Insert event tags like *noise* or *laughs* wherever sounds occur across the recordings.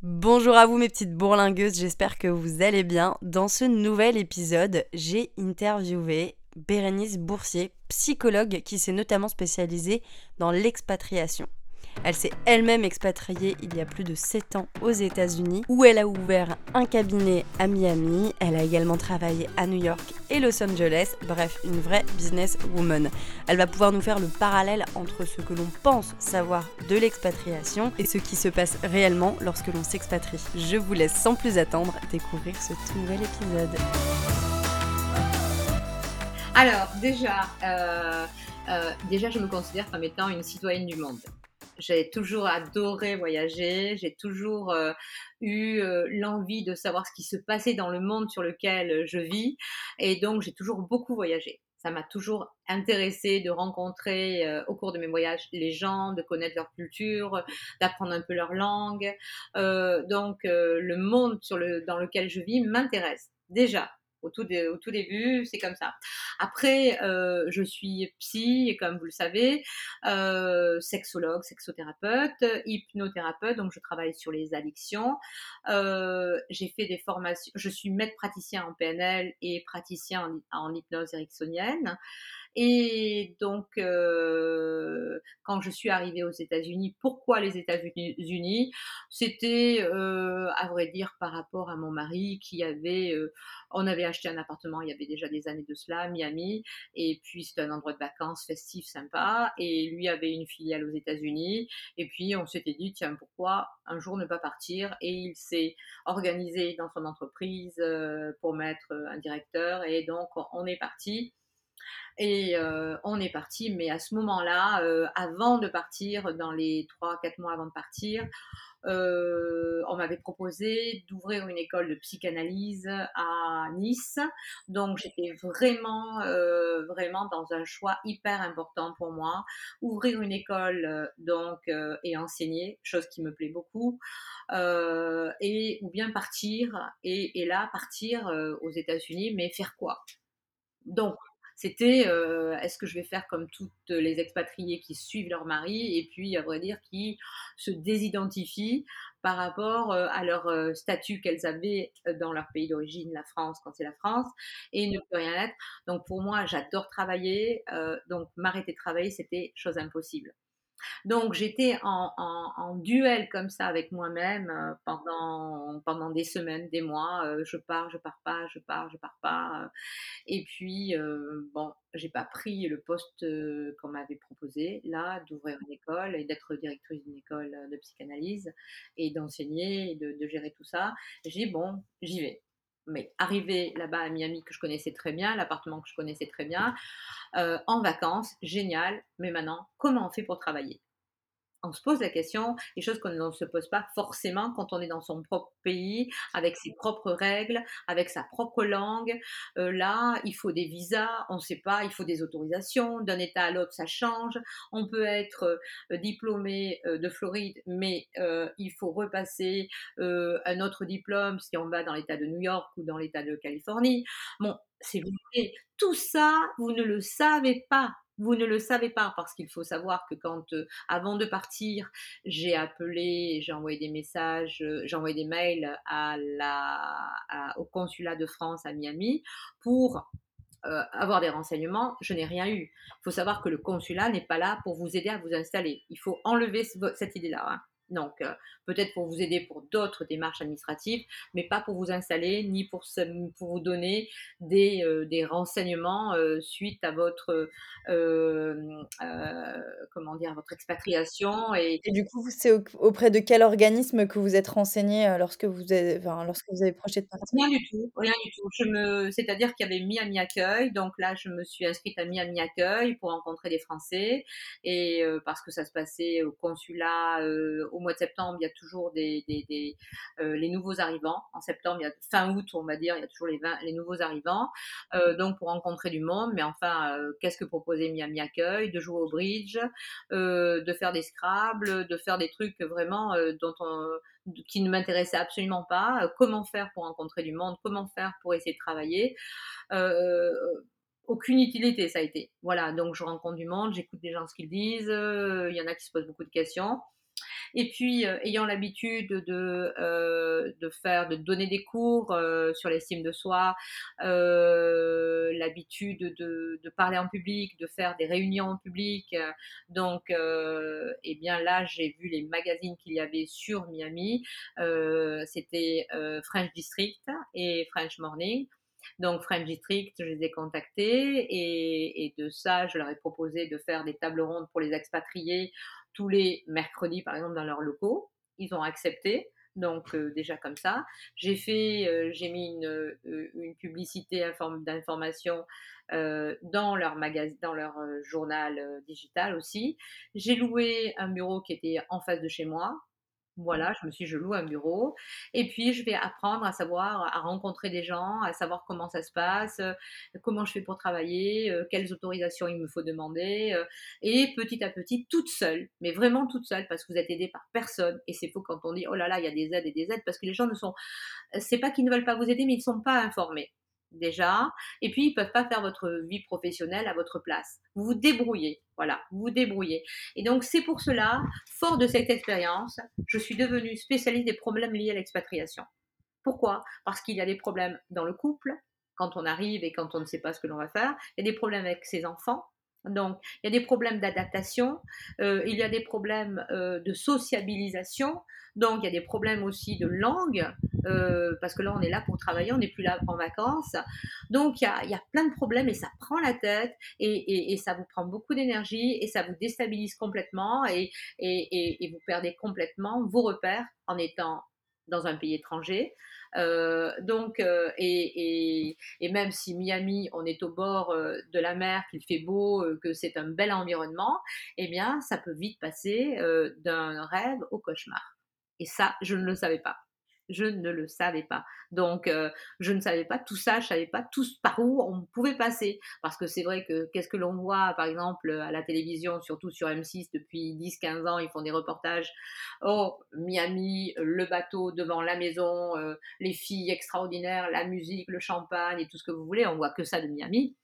Bonjour à vous mes petites bourlingueuses, j'espère que vous allez bien. Dans ce nouvel épisode, j'ai interviewé Bérénice Boursier, psychologue qui s'est notamment spécialisée dans l'expatriation. Elle s'est elle-même expatriée il y a plus de 7 ans aux États-Unis, où elle a ouvert un cabinet à Miami. Elle a également travaillé à New York et Los Angeles. Bref, une vraie businesswoman. Elle va pouvoir nous faire le parallèle entre ce que l'on pense savoir de l'expatriation et ce qui se passe réellement lorsque l'on s'expatrie. Je vous laisse sans plus attendre découvrir ce tout nouvel épisode. Alors, déjà, euh, euh, déjà, je me considère comme étant une citoyenne du monde. J'ai toujours adoré voyager, j'ai toujours euh, eu euh, l'envie de savoir ce qui se passait dans le monde sur lequel je vis et donc j'ai toujours beaucoup voyagé. Ça m'a toujours intéressé de rencontrer euh, au cours de mes voyages les gens, de connaître leur culture, d'apprendre un peu leur langue. donc le monde sur le, dans lequel je vis m'intéresse déjà au tout, au tout début, c'est comme ça. Après, euh, je suis psy, comme vous le savez, euh, sexologue, sexothérapeute, hypnothérapeute, donc je travaille sur les addictions. Euh, j'ai fait des formations, je suis maître praticien en PNL et praticien en, en hypnose ericksonienne. Et donc, euh, quand je suis arrivée aux États-Unis, pourquoi les États-Unis? C'était, euh, à vrai dire, par rapport à mon mari qui avait, euh, on avait acheté un appartement il y avait déjà des années de cela, Miami, et puis c'était un endroit de vacances festif, sympa, et lui avait une filiale aux États-Unis, et puis on s'était dit, tiens, pourquoi un jour ne pas partir? Et il s'est organisé dans son entreprise pour mettre un directeur, et donc on est parti. Et euh, on est parti, mais à ce moment-là, euh, avant de partir, dans les 3-4 mois avant de partir, euh, on m'avait proposé d'ouvrir une école de psychanalyse à Nice. Donc j'étais vraiment, vraiment dans un choix hyper important pour moi. Ouvrir une école et enseigner, chose qui me plaît beaucoup, et ou bien partir et, et là partir aux États-Unis, mais faire quoi? Donc, c'était euh, est-ce que je vais faire comme toutes les expatriés qui suivent leur mari et puis, à vrai dire, qui se désidentifient par rapport euh, à leur euh, statut qu'elles avaient dans leur pays d'origine, la France, quand c'est la France, et ne peut rien être. Donc pour moi, j'adore travailler, donc m'arrêter de travailler, c'était chose impossible. Donc j'étais en, duel comme ça avec moi-même euh, pendant, pendant des semaines, des mois. Euh, je pars, je pars pas, je pars, je pars pas. Euh. et puis, bon, j'ai pas pris le poste qu'on m'avait proposé, là, d'ouvrir une école et d'être directrice d'une école de psychanalyse et d'enseigner et de, de gérer tout ça. J'ai dit, bon, j'y vais mais arrivé là-bas à Miami que je connaissais très bien, l'appartement que je connaissais très bien, euh, en vacances, génial, mais maintenant, comment on fait pour travailler? On se pose la question, des choses qu'on ne se pose pas forcément quand on est dans son propre pays, avec ses propres règles, avec sa propre langue. Euh, là, il faut des visas, on ne sait pas, il faut des autorisations, d'un État à l'autre, ça change. On peut être euh, diplômé euh, de Floride, mais il faut repasser un autre diplôme si on va dans l'État de New York ou dans l'État de Californie. Bon, c'est vrai. Tout ça, vous ne le savez pas. Vous ne le savez pas parce qu'il faut savoir que quand, euh, avant de partir, j'ai appelé, j'ai envoyé des messages, euh, j'ai envoyé des mails au consulat de France à Miami pour euh, avoir des renseignements, je n'ai rien eu. Il faut savoir que le consulat n'est pas là pour vous aider à vous installer. Il faut enlever cette idée-là. Hein. Donc, euh, peut-être pour vous aider pour d'autres démarches administratives, mais pas pour vous installer, ni pour, pour vous donner des, euh, des renseignements euh, suite à votre, comment dire, votre expatriation. Et, du coup, c'est auprès de quel organisme que vous êtes renseigné lorsque vous avez, enfin, lorsque vous avez projeté de partir? Rien du tout, rien du tout. Je me, c'est-à-dire qu'il y avait Miami Accueil, donc là, je me suis inscrite à Miami Accueil pour rencontrer des Français, et parce que ça se passait au consulat, au au mois de septembre, il y a toujours des, euh, les nouveaux arrivants. En septembre, fin août, on va dire, il y a toujours les, nouveaux arrivants. Euh, donc, pour rencontrer du monde. Mais enfin, euh, qu'est-ce que proposait Miami Accueil? De jouer au bridge, de faire des Scrabble, de faire des trucs vraiment dont on, qui ne m'intéressaient absolument pas. comment faire pour rencontrer du monde? Comment faire pour essayer de travailler? Aucune utilité, ça a été. Voilà, donc je rencontre du monde, j'écoute des gens ce qu'ils disent, il y en a qui se posent beaucoup de questions. Et puis, ayant l'habitude de, de faire, de donner des cours sur l'estime de soi, l'habitude de, de, parler en public, de faire des réunions en public. Donc, eh bien là, j'ai vu les magazines qu'il y avait sur Miami. C'était French District et French Morning. Donc French District, je les ai contactés et, de ça, je leur ai proposé de faire des tables rondes pour les expatriés tous les mercredis, par exemple, dans leurs locaux. Ils ont accepté. Donc euh, déjà comme ça, j'ai fait, euh, j'ai mis une, euh, publicité d'information dans leur magasin, dans leur journal digital aussi. J'ai loué un bureau qui était en face de chez moi. Voilà, je me suis, je loue un bureau. Et puis, je vais apprendre à savoir, à rencontrer des gens, à savoir comment ça se passe, euh, comment je fais pour travailler, euh, quelles autorisations il me faut demander. Euh, et petit à petit, toute seule, mais vraiment toute seule, parce que vous êtes aidé par personne. Et c'est faux quand on dit, oh là là, il y a des aides et des aides, parce que les gens ne sont, c'est pas qu'ils ne veulent pas vous aider, mais ils ne sont pas informés déjà, et puis ils peuvent pas faire votre vie professionnelle à votre place. Vous vous débrouillez, voilà, vous vous débrouillez. Et donc c'est pour cela, fort de cette expérience, je suis devenue spécialiste des problèmes liés à l'expatriation. Pourquoi? Parce qu'il y a des problèmes dans le couple, quand on arrive et quand on ne sait pas ce que l'on va faire, il y a des problèmes avec ses enfants, donc, il y a des problèmes d'adaptation, euh, il y a des problèmes euh, de sociabilisation, donc il y a des problèmes aussi de langue, euh, parce que là, on est là pour travailler, on n'est plus là en vacances. Donc, il y a, plein de problèmes et ça prend la tête et, ça vous prend beaucoup d'énergie et ça vous déstabilise complètement et, et vous perdez complètement vos repères en étant dans un pays étranger. Euh, donc, euh, et, même si Miami, on est au bord euh, de la mer, qu'il fait beau, que c'est un bel environnement, eh bien, ça peut vite passer d'un rêve au cauchemar. Et ça, je ne le savais pas je ne le savais pas. Donc, euh, je ne savais pas tout ça, je savais pas tout par où on pouvait passer. Parce que c'est vrai que qu'est-ce que l'on voit, par exemple, à la télévision, surtout sur M6, depuis 10-15 ans, ils font des reportages. Oh, Miami, le bateau devant la maison, euh, les filles extraordinaires, la musique, le champagne et tout ce que vous voulez. On voit que ça de Miami.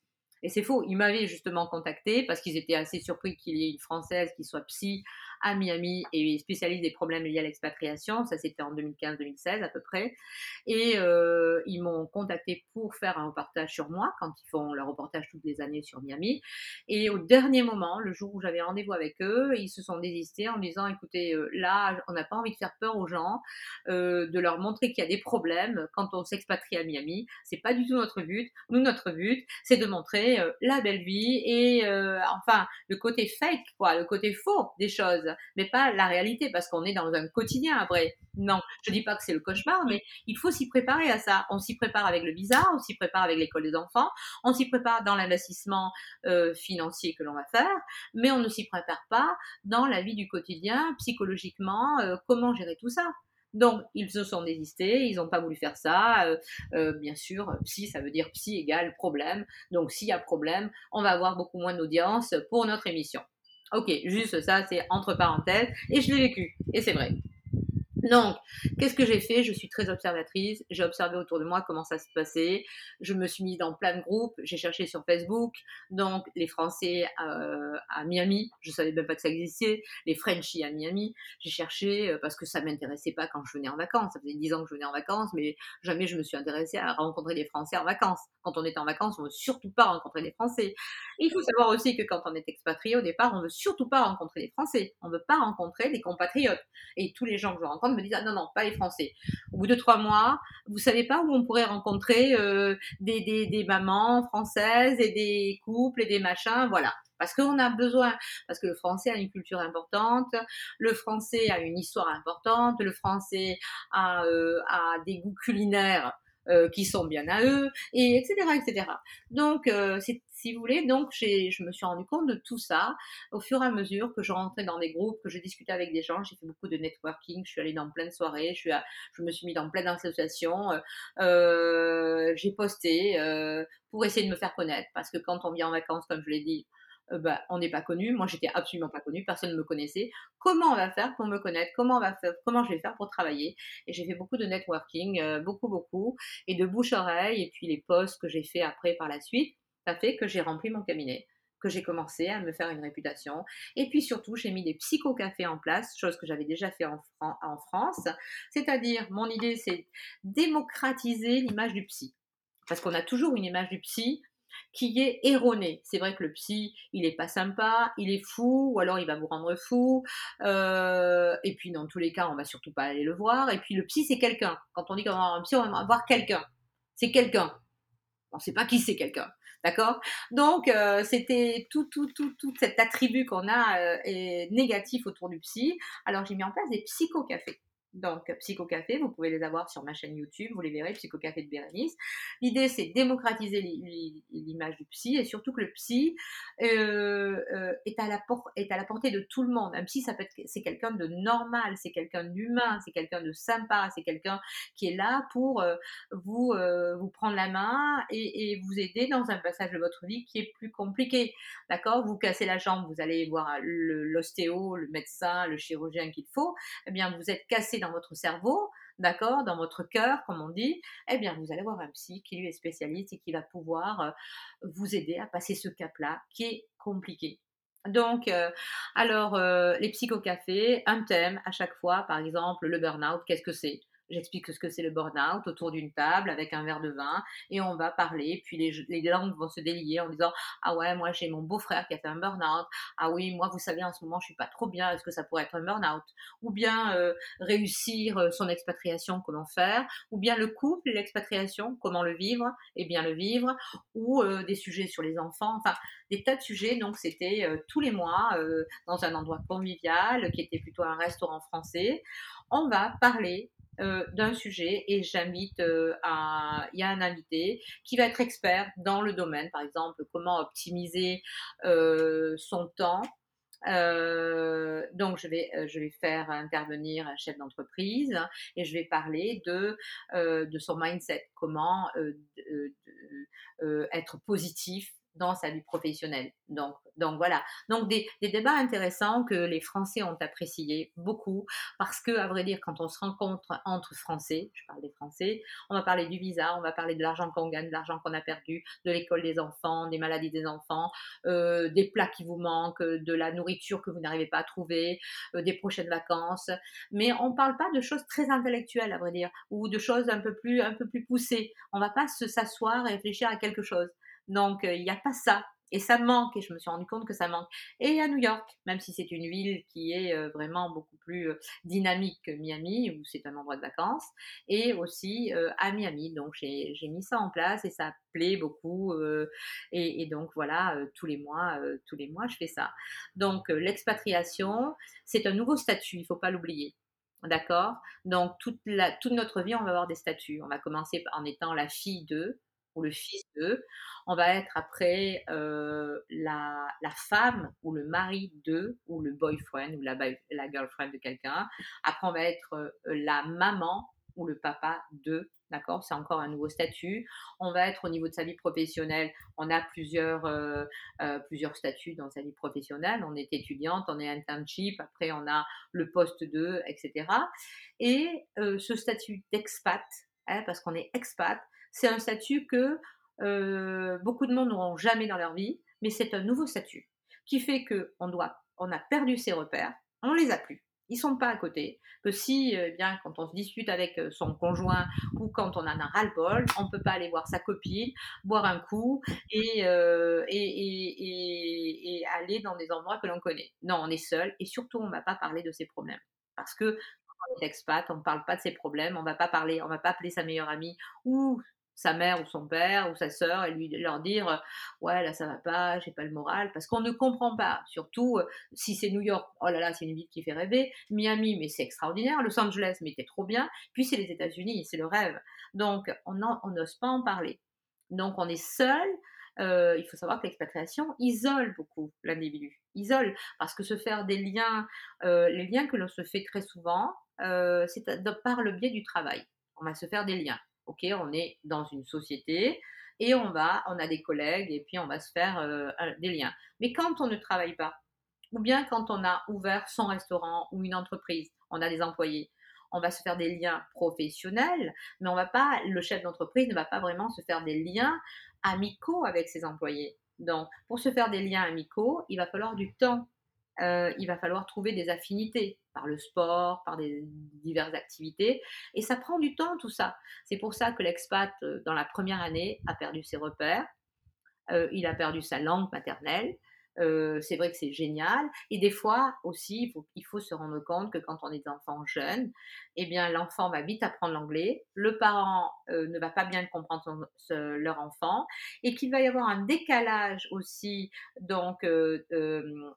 Et c'est faux. Ils m'avaient justement contacté parce qu'ils étaient assez surpris qu'il y ait une Française qui soit psy à Miami et spécialiste des problèmes liés à l'expatriation. Ça, c'était en 2015-2016 à peu près. Et euh, ils m'ont contacté pour faire un reportage sur moi quand ils font leur reportage toutes les années sur Miami. Et au dernier moment, le jour où j'avais rendez-vous avec eux, ils se sont désistés en disant écoutez, euh, là, on n'a pas envie de faire peur aux gens, euh, de leur montrer qu'il y a des problèmes quand on s'expatrie à Miami. C'est pas du tout notre but. Nous, notre but, c'est de montrer la belle vie et enfin le côté fake, quoi, le côté faux des choses mais pas la réalité, parce qu'on est dans un quotidien après. Non, je dis pas que c'est le cauchemar, mais il faut s'y préparer à ça. On s'y prépare avec le visa, on s'y prépare avec l'école des enfants, on s'y prépare dans l'investissement euh, financier que l'on va faire, mais on ne s'y prépare pas dans la vie du quotidien, psychologiquement, euh, comment gérer tout ça. Donc, ils se sont désistés, ils n'ont pas voulu faire ça. Euh, bien sûr, psy, ça veut dire psy égale problème. Donc, s'il y a problème, on va avoir beaucoup moins d'audience pour notre émission. Ok, juste ça, c'est entre parenthèses. Et je l'ai vécu. Et c'est vrai. Donc, qu'est-ce que j'ai fait? Je suis très observatrice. J'ai observé autour de moi comment ça se passait. Je me suis mise dans plein de groupes. J'ai cherché sur Facebook. Donc, les Français euh, à Miami. Je savais même pas que ça existait. Les Frenchies à Miami. J'ai cherché euh, parce que ça m'intéressait pas quand je venais en vacances. Ça faisait dix ans que je venais en vacances, mais jamais je me suis intéressée à rencontrer des Français en vacances. Quand on est en vacances, on veut surtout pas rencontrer des Français. Il faut savoir aussi que quand on est expatrié au départ, on veut surtout pas rencontrer des Français. On veut pas rencontrer des compatriotes. Et tous les gens que je rencontre me disent ah non non pas les Français. Au bout de trois mois, vous savez pas où on pourrait rencontrer euh, des, des, des mamans françaises et des couples et des machins, voilà parce qu'on a besoin, parce que le français a une culture importante, le français a une histoire importante, le français a, euh, a des goûts culinaires euh, qui sont bien à eux, et etc. etc. Donc, si vous voulez, donc je me suis rendu compte de tout ça au fur et à mesure que je rentrais dans des groupes, que je discutais avec des gens. J'ai fait beaucoup de networking, je suis allée dans plein de soirées, je, suis je me suis mis dans plein d'associations, euh, j'ai posté pour essayer de me faire connaître, parce que quand on vient en vacances, comme je l'ai dit, euh, bah, on n'est pas connu. Moi, j'étais absolument pas connue. Personne ne me connaissait. Comment on va faire pour me connaître? Comment on va faire Comment je vais faire pour travailler? Et j'ai fait beaucoup de networking, euh, beaucoup, beaucoup, et de bouche-oreille. Et puis les posts que j'ai fait après par la suite, ça fait que j'ai rempli mon cabinet que j'ai commencé à me faire une réputation. Et puis surtout, j'ai mis des psychocafés en place, chose que j'avais déjà fait en, France. C'est-à-dire, mon idée, c'est démocratiser l'image du psy. Parce qu'on a toujours une image du psy qui est erronée. C'est vrai que le psy, il est pas sympa, il est fou, ou alors il va vous rendre fou. Euh, et puis dans tous les cas, on va surtout pas aller le voir. Et puis le psy, c'est quelqu'un. Quand on dit qu'on va voir un psy, on va voir quelqu'un. C'est quelqu'un. On ne sait pas qui c'est quelqu'un. D'accord? Donc, euh, c'était tout, tout, tout, tout cet attribut qu'on a euh, est négatif autour du psy. Alors, j'ai mis en place des psychocafés. Donc, Psychocafé, vous pouvez les avoir sur ma chaîne YouTube, vous les verrez, Psychocafé de Bérénice. L'idée, c'est démocratiser l'image du psy et surtout que le psy euh, euh, est, à la portée de tout le monde. Un psy, c'est quelqu'un de normal, c'est quelqu'un d'humain, c'est quelqu'un de sympa, c'est quelqu'un qui est là pour euh, vous, prendre la main et, et, vous aider dans un passage de votre vie qui est plus compliqué. D'accord? Vous cassez la jambe, vous allez voir l'ostéo, le, le médecin, le chirurgien qu'il faut. Eh bien, vous êtes cassé dans votre cerveau, d'accord, dans votre cœur, comme on dit, eh bien, vous allez voir un psy qui lui est spécialiste et qui va pouvoir euh, vous aider à passer ce cap-là qui est compliqué. Donc, euh, alors, euh, les psychocafés, un thème à chaque fois, par exemple, le burn-out, qu'est-ce que c'est? J'explique ce que c'est le burn-out autour d'une table avec un verre de vin et on va parler. Puis les, langues vont se délier en disant Ah ouais, moi j'ai mon beau-frère qui a fait un burn-out. Ah oui, moi vous savez, en ce moment je suis pas trop bien. Est-ce que ça pourrait être un burn-out? Ou bien euh, réussir euh, son expatriation, comment faire? Ou bien le couple, l'expatriation, comment le vivre? Et bien le vivre. Ou euh, des sujets sur les enfants. Enfin, des tas de sujets. Donc c'était tous les mois dans un endroit convivial qui était plutôt un restaurant français. On va parler euh, d'un sujet et j'invite euh, à il y a un invité qui va être expert dans le domaine par exemple comment optimiser euh, son temps. Donc je vais je vais faire intervenir un chef d'entreprise et je vais parler de de son mindset comment être positif dans sa vie professionnelle. Donc, donc voilà. Donc des, des, débats intéressants que les Français ont apprécié beaucoup parce que, à vrai dire, quand on se rencontre entre Français, je parle des Français, on va parler du visa, on va parler de l'argent qu'on gagne, de l'argent qu'on a perdu, de l'école des enfants, des maladies des enfants, euh, des plats qui vous manquent, de la nourriture que vous n'arrivez pas à trouver, euh, des prochaines vacances. Mais on ne parle pas de choses très intellectuelles, à vrai dire, ou de choses un peu plus, un peu plus poussées. On va pas se s'asseoir et réfléchir à quelque chose. Donc, euh, il n'y a pas ça. Et ça manque, et je me suis rendu compte que ça manque. Et à New York, même si c'est une ville qui est euh, vraiment beaucoup plus euh, dynamique que Miami, où c'est un endroit de vacances, et aussi à Miami. Donc j'ai mis ça en place et ça plaît beaucoup. Et, donc voilà, tous les mois, tous les mois, je fais ça. Donc l'expatriation, c'est un nouveau statut, il ne faut pas l'oublier. D'accord? Donc toute, la, toute notre vie, on va avoir des statuts. On va commencer en étant la fille d'eux, ou le fils d'eux. On va être après euh, la, la, femme ou le mari d'eux, ou le boyfriend ou la, la girlfriend de quelqu'un. Après, on va être euh, la maman ou le papa d'eux. D'accord? C'est encore un nouveau statut. On va être au niveau de sa vie professionnelle. On a plusieurs, euh, plusieurs statuts dans sa vie professionnelle. On est étudiante, on est internship, après on a le poste 2, etc. Et ce statut d'expat, hein, parce qu'on est expat, c'est un statut que euh, beaucoup de monde n'auront jamais dans leur vie, mais c'est un nouveau statut qui fait que on doit, on a perdu ses repères, on les a plus. Ils sont pas à côté. Que si, eh bien, quand on se dispute avec euh, son conjoint ou quand on en a ras-le-bol, on peut pas aller voir sa copine, boire un coup et, euh, aller dans des endroits que l'on connaît. Non, on est seul et surtout, on va pas parler de ses problèmes. Parce que on est expat, on ne parle pas de ses problèmes, on va pas parler, on va pas appeler sa meilleure amie ou sa mère ou son père ou sa sœur et lui leur dire ouais là ça va pas j'ai pas le moral. Parce qu'on ne comprend pas. Surtout euh, si c'est New York oh là là c'est une ville qui fait rêver. Miami mais c'est extraordinaire. Los Angeles mais c'est trop bien. Puis c'est les États-Unis c'est le rêve. Donc on n'ose pas en parler. Donc on est seul euh, il faut savoir que l'expatriation isole beaucoup l'individu. Isole. Parce que se faire des liens euh, les liens que l'on se fait très souvent c'est par le biais du travail. On va se faire des liens ok, on est dans une société et on va, on a des collègues et puis on va se faire euh, des liens. Mais quand on ne travaille pas, ou bien quand on a ouvert son restaurant ou une entreprise, on a des employés, on va se faire des liens professionnels, mais on va pas, le chef d'entreprise ne va pas vraiment se faire des liens amicaux avec ses employés. Donc, pour se faire des liens amicaux, il va falloir du temps. Euh, il va falloir trouver des affinités par le sport, par des diverses activités. Et ça prend du temps, tout ça. C'est pour ça que l'expat, euh, dans la première année, a perdu ses repères. Euh, il a perdu sa langue maternelle. Euh, c'est vrai que c'est génial. Et des fois aussi, il faut, il faut, se rendre compte que quand on est enfant jeune, eh bien, l'enfant va vite apprendre l'anglais, le parent euh, ne va pas bien comprendre leur enfant, et qu'il va y avoir un décalage aussi donc euh, de,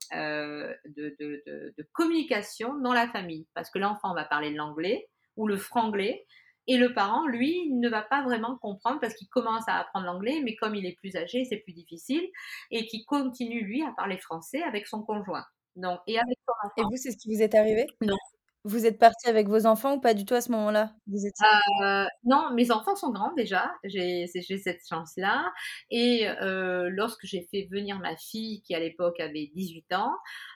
de, de, communication dans la famille, parce que l'enfant va parler l'anglais ou le franglais, et le parent, lui, ne va pas vraiment comprendre parce qu'il commence à apprendre l'anglais, mais comme il est plus âgé, c'est plus difficile, et qui continue, lui, à parler français avec son conjoint. Donc, et avec son enfant. Et vous, c'est ce qui vous est arrivé? Non. Vous êtes parti avec vos enfants ou pas du tout à ce moment-là? Vous Non, mes enfants sont grands déjà. J'ai cette chance-là. Et lorsque j'ai fait venir ma fille, qui à l'époque avait 18 ans,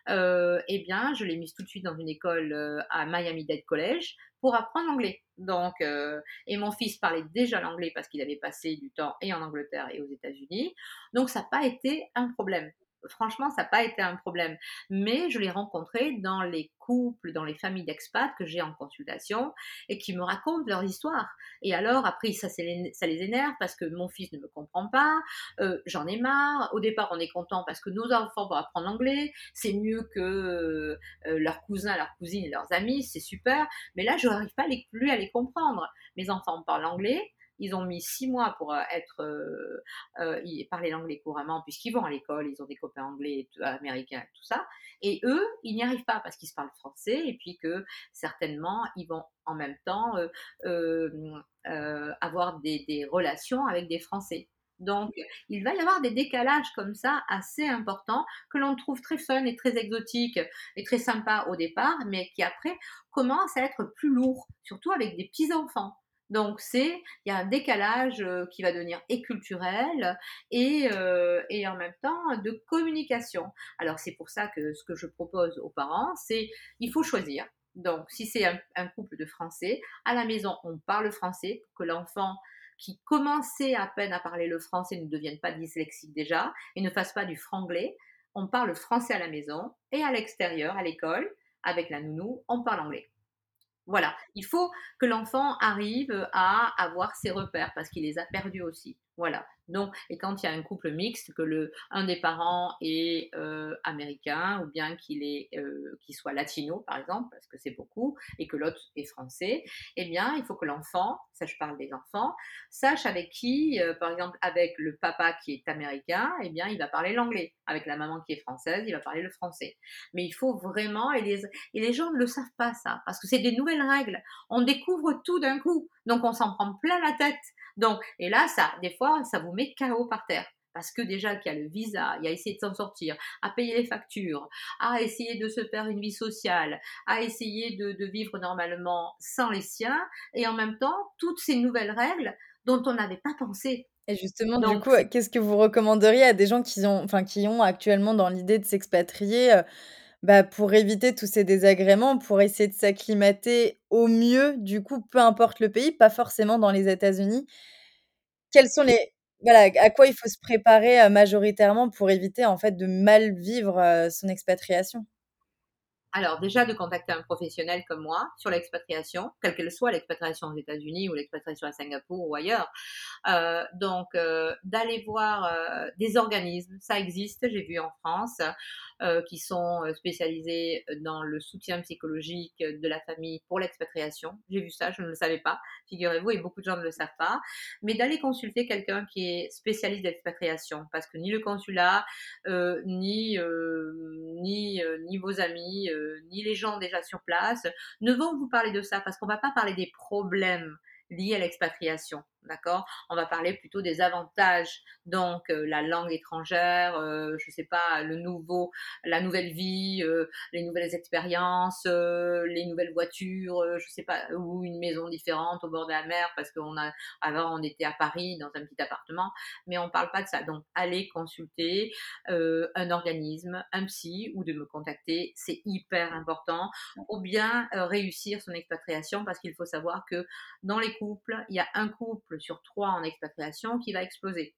eh bien, je l'ai mise tout de suite dans une école à Miami-Dade College pour apprendre l'anglais. Donc, et mon fils parlait déjà l'anglais parce qu'il avait passé du temps et en Angleterre et aux États-Unis. Donc, ça n'a pas été un problème franchement, ça n'a pas été un problème. Mais je l'ai rencontré dans les couples, dans les familles d'expats que j'ai en consultation et qui me racontent leur histoire. Et alors, après, ça, ça les énerve parce que mon fils ne me comprend pas, euh, j'en ai marre. Au départ, on est content parce que nos enfants vont apprendre l'anglais, c'est mieux que euh, leurs cousins, leurs cousines leurs amis, c'est super. Mais là, je n'arrive pas plus à les comprendre. Mes enfants parlent anglais, ils ont mis six mois pour euh, être euh, euh, parler l'anglais couramment puisqu'ils vont à l'école, ils ont des copains anglais, américains, tout ça. Et eux, ils n'y arrivent pas parce qu'ils se parlent français et puis que certainement ils vont en même temps avoir des, des relations avec des Français. Donc, il va y avoir des décalages comme ça assez importants que l'on trouve très fun et très exotiques et très sympa au départ, mais qui après commencent à être plus lourds, surtout avec des petits enfants. Donc c'est, il y a un décalage euh, qui va devenir et culturel et, euh, et en même temps de communication. Alors c'est pour ça que ce que je propose aux parents, c'est il faut choisir. Donc si c'est un, couple de Français, à la maison on parle français pour que l'enfant qui commençait à peine à parler le français ne devienne pas dyslexique déjà et ne fasse pas du franglais. On parle français à la maison et à l'extérieur, à l'école, avec la nounou, on parle anglais. Voilà, il faut que l'enfant arrive à avoir ses repères parce qu'il les a perdus aussi. Voilà. Donc, et quand il y a un couple mixte, que le un des parents est euh, américain ou bien qu'il est euh, qu'il soit latino par exemple, parce que c'est beaucoup, et que l'autre est français, eh bien, il faut que l'enfant, ça je parle des enfants, sache avec qui, euh, par exemple, avec le papa qui est américain, eh bien, il va parler l'anglais. Avec la maman qui est française, il va parler le français. Mais il faut vraiment, et les, et les gens ne le savent pas ça, parce que c'est des nouvelles règles. On découvre tout d'un coup, donc on s'en prend plein la tête. Donc, et là, ça, des fois, ça vous met KO par terre. Parce que déjà qu'il y a le visa, il y a essayé de s'en sortir, à payer les factures, à essayer de se faire une vie sociale, à essayer de, vivre normalement sans les siens, et en même temps, toutes ces nouvelles règles dont on n'avait pas pensé. Et justement, du coup, qu'est-ce que vous recommanderiez à des gens qui ont, enfin, qui ont actuellement dans l'idée de s'expatrier euh, bah, pour éviter tous ces désagréments, pour essayer de s'acclimater au mieux, du coup, peu importe le pays, pas forcément dans les États-Unis. Quels sont les voilà, à quoi il faut se préparer, majoritairement pour éviter, en fait, de mal vivre, son expatriation? Alors déjà de contacter un professionnel comme moi sur l'expatriation, quelle qu'elle soit, l'expatriation aux États-Unis ou l'expatriation à Singapour ou ailleurs. Euh, donc euh, d'aller voir euh, des organismes, ça existe, j'ai vu en France, qui sont spécialisés dans le soutien psychologique de la famille pour l'expatriation. J'ai vu ça, je ne le savais pas, figurez-vous, et beaucoup de gens ne le savent pas. Mais d'aller consulter quelqu'un qui est spécialiste d'expatriation, parce que ni le consulat, euh, ni, ni, ni vos amis, ni les gens déjà sur place ne vont vous parler de ça, parce qu'on ne va pas parler des problèmes liés à l'expatriation. D'accord? On va parler plutôt des avantages, donc euh, la langue étrangère, euh, je sais pas, le nouveau, la nouvelle vie, euh, les nouvelles expériences, euh, les nouvelles voitures, je sais pas, ou une maison différente au bord de la mer parce qu'on a avant on était à Paris dans un petit appartement, mais on parle pas de ça. Donc allez consulter un organisme, un psy ou de me contacter, c'est hyper important. Pour bien réussir son expatriation parce qu'il faut savoir que dans les couples, il y a un couple sur trois en expatriation qui va exploser.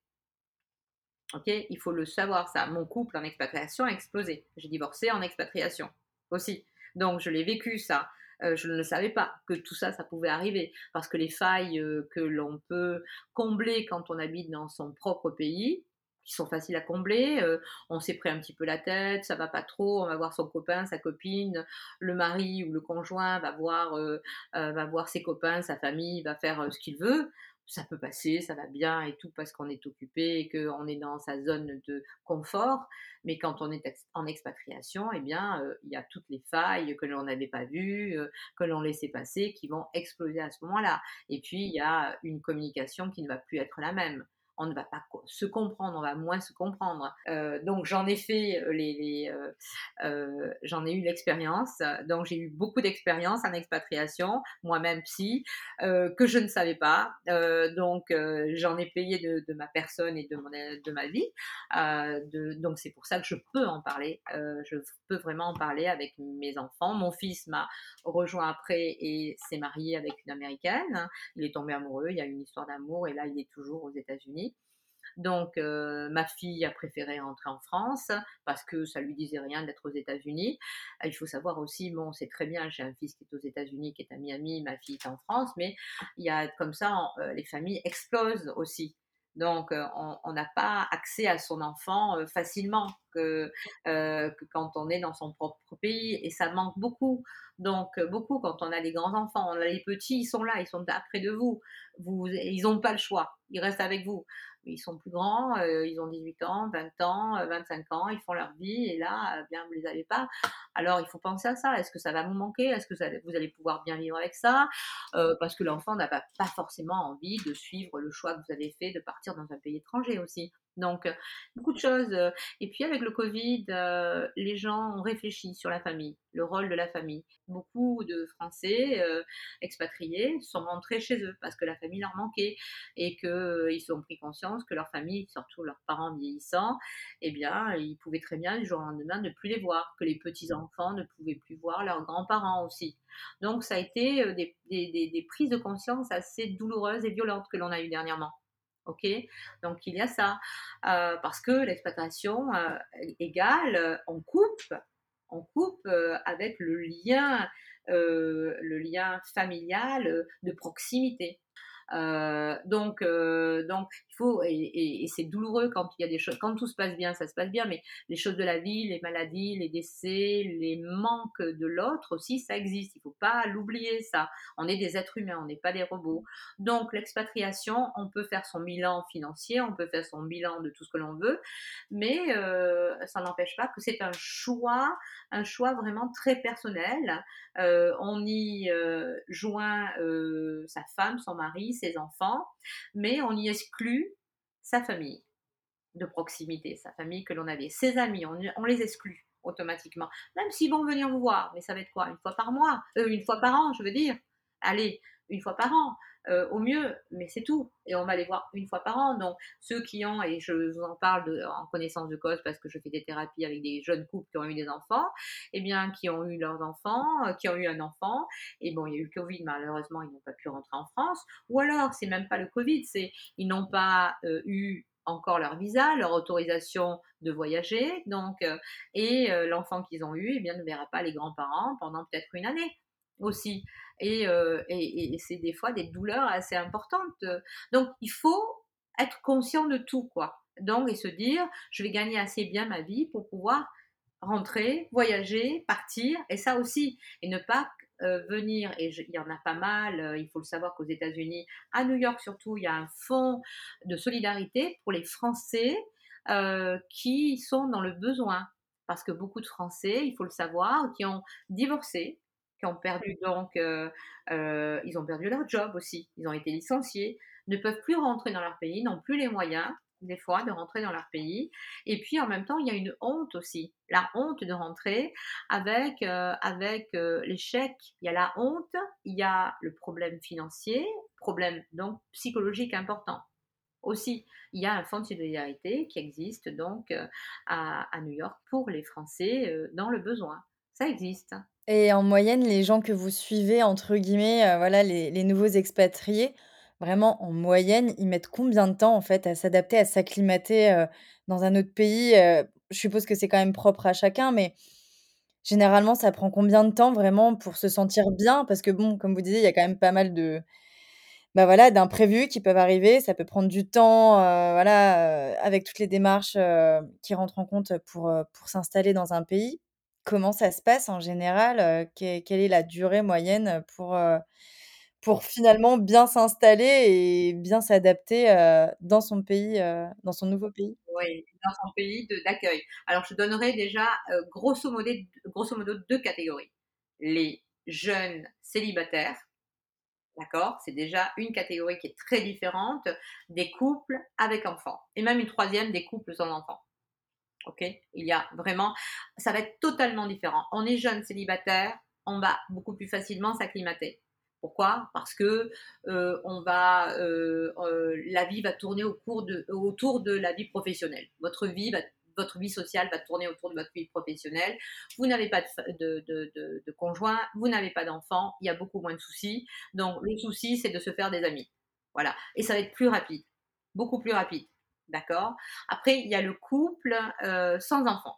OK? Il faut le savoir ça. Mon couple en expatriation a explosé. J'ai divorcé en expatriation aussi. Donc je l'ai vécu ça. Euh, je ne savais pas que tout ça, ça pouvait arriver. Parce que les failles euh, que l'on peut combler quand on habite dans son propre pays, qui sont faciles à combler. Euh, on s'est pris un petit peu la tête, ça va pas trop, on va voir son copain, sa copine, le mari ou le conjoint va voir, va voir ses copains, sa famille, va faire ce qu'il veut ça peut passer, ça va bien et tout parce qu'on est occupé et qu'on est dans sa zone de confort. Mais quand on est en expatriation, eh bien, euh, il y a toutes les failles que l'on n'avait pas vues, euh, que l'on laissait passer, qui vont exploser à ce moment-là. Et puis, il y a une communication qui ne va plus être la même on ne va pas se comprendre, on va moins se comprendre. Euh, donc j'en ai fait euh, les, euh, j'en ai eu l'expérience. Donc j'ai eu beaucoup d'expérience en expatriation, moi-même psy, que je ne savais pas. donc j'en ai payé de, ma personne et de, mon, de ma vie. Donc c'est pour ça que je peux en parler. je peux vraiment en parler avec mes enfants. Mon fils m'a rejoint après et s'est marié avec une américaine. Il est tombé amoureux. Il y a une histoire d'amour et là il est toujours aux États-Unis. Donc, euh, ma fille a préféré rentrer en France parce que ça lui disait rien d'être aux États-Unis. Euh, il faut savoir aussi, bon, c'est très bien, j'ai un fils qui est aux États-Unis, qui est à Miami, ma fille est en France, mais il y a comme ça, euh, les familles explosent aussi. Donc, on n'a pas accès à son enfant facilement que, quand on est dans son propre pays. Et ça manque beaucoup. Donc, beaucoup quand on a des grands-enfants. On a les petits, ils sont là, ils sont près de vous. vous ils n'ont pas le choix. Ils restent avec vous ils sont plus grands, euh, ils ont 18 ans, 20 ans, 25 euh, ans, ils font leur vie et là, euh, bien, vous les avez pas. Alors, il faut penser à ça. Est-ce que ça va vous manquer? Est-ce que vous allez pouvoir bien vivre avec ça? Parce que l'enfant n'a pas, pas forcément envie de suivre le choix que vous avez fait de partir dans un pays étranger aussi. Donc, euh, beaucoup de choses. Euh, et puis, avec le Covid, euh, les gens ont réfléchi sur la famille, le rôle de la famille. Beaucoup de Français expatriés sont rentrés chez eux parce que la famille leur manquait et qu'ils ont pris conscience que leur famille, surtout leurs parents vieillissants, eh bien, ils pouvaient très bien, du jour au lendemain, ne plus les voir, que les petits-enfants ne pouvaient plus voir leurs grands-parents aussi. Donc, ça a été des, des prises de conscience assez douloureuses et violentes que l'on a eues dernièrement. Ok, donc il y a ça euh, parce que l'exploitation euh, égale, euh, on coupe, on coupe avec le lien, le lien familial de proximité. Donc, donc, il faut, et, c'est douloureux quand il y a des choses, quand tout se passe bien, ça se passe bien, mais les choses de la vie, les maladies, les décès, les manques de l'autre aussi, ça existe. Il faut pas l'oublier, ça. On est des êtres humains, on n'est pas des robots. Donc, l'expatriation, on peut faire son bilan financier, on peut faire son bilan de tout ce que l'on veut, mais euh, ça n'empêche pas que c'est un choix, un choix vraiment très personnel. on y joint sa femme, son mari, ses enfants, mais on y exclut sa famille de proximité, sa famille que l'on avait, ses amis, on, les exclut automatiquement, même s'ils vont venir vous voir, mais ça va être quoi? Une fois par mois? Euh, Une fois par an, je veux dire. Allez, une fois par an. Euh, au mieux, mais c'est tout. Et on va les voir une fois par an. Donc, ceux qui ont, et je vous en parle de, en connaissance de cause parce que je fais des thérapies avec des jeunes couples qui ont eu des enfants, et eh bien, qui ont eu leurs enfants, euh, qui ont eu un enfant, et bon, il y a eu le Covid, malheureusement, ils n'ont pas pu rentrer en France. Ou alors, c'est même pas le Covid, c'est ils n'ont pas euh, eu encore leur visa, leur autorisation de voyager, donc et l'enfant qu'ils ont eu, eh bien, ne verra pas les grands-parents pendant peut-être une année aussi. Euh, et, et, c'est des fois des douleurs assez importantes. Donc, il faut être conscient de tout, quoi. Donc, et se dire, je vais gagner assez bien ma vie pour pouvoir rentrer, voyager, partir, et ça aussi, et ne pas euh, venir, et il y en a pas mal, euh, il faut le savoir qu'aux États-Unis, à New York surtout, il y a un fonds de solidarité pour les Français qui sont dans le besoin. Parce que beaucoup de Français, il faut le savoir, qui ont divorcé, ont perdu donc, euh, euh, ils ont perdu leur job aussi, ils ont été licenciés, ne peuvent plus rentrer dans leur pays, n'ont plus les moyens des fois de rentrer dans leur pays. Et puis en même temps, il y a une honte aussi, la honte de rentrer avec euh, avec l'échec. Il y a la honte, il y a le problème financier, problème donc psychologique important. Aussi, il y a un fonds de solidarité qui existe donc à, à, New York pour les Français dans le besoin. Ça existe. Et en moyenne, les gens que vous suivez, entre guillemets, heu, voilà, les nouveaux expatriés, vraiment en moyenne, ils mettent combien de temps en fait à s'adapter, à s'acclimater, heu, dans un autre pays? Heu, je suppose que c'est quand même propre à chacun, mais généralement ça prend combien de temps vraiment pour se sentir bien? Parce que bon, comme vous disiez, il y a quand même pas mal de bah, voilà, d'imprévus qui peuvent arriver. Ça peut prendre du temps, voilà, avec toutes les démarches, qui rentrent en compte pour, pour s'installer dans un pays. Comment ça se passe en général? Quelle est la durée moyenne pour, finalement bien s'installer et bien s'adapter, dans son pays, dans son nouveau pays? Oui, dans son pays d'accueil. Alors je donnerai déjà, grosso grosso modo 2 catégories. Les jeunes célibataires D'accord? C'est déjà une catégorie qui est très différente des couples avec enfants et même une troisième des couples sans enfants. OK? Il y a vraiment ça va être totalement différent. On est jeune célibataire, on va beaucoup plus facilement s'acclimater. Pourquoi? Parce que, heu, on va, heu heu, la vie va tourner au cours de autour de la vie professionnelle. Votre vie votre vie sociale va tourner autour de votre vie professionnelle. Vous n'avez pas de, de conjoint, vous n'avez pas d'enfant, il y a beaucoup moins de soucis. Donc le souci, c'est de se faire des amis. Voilà. Et ça va être plus rapide, beaucoup plus rapide. D'accord? Après, il y a le couple sans enfant.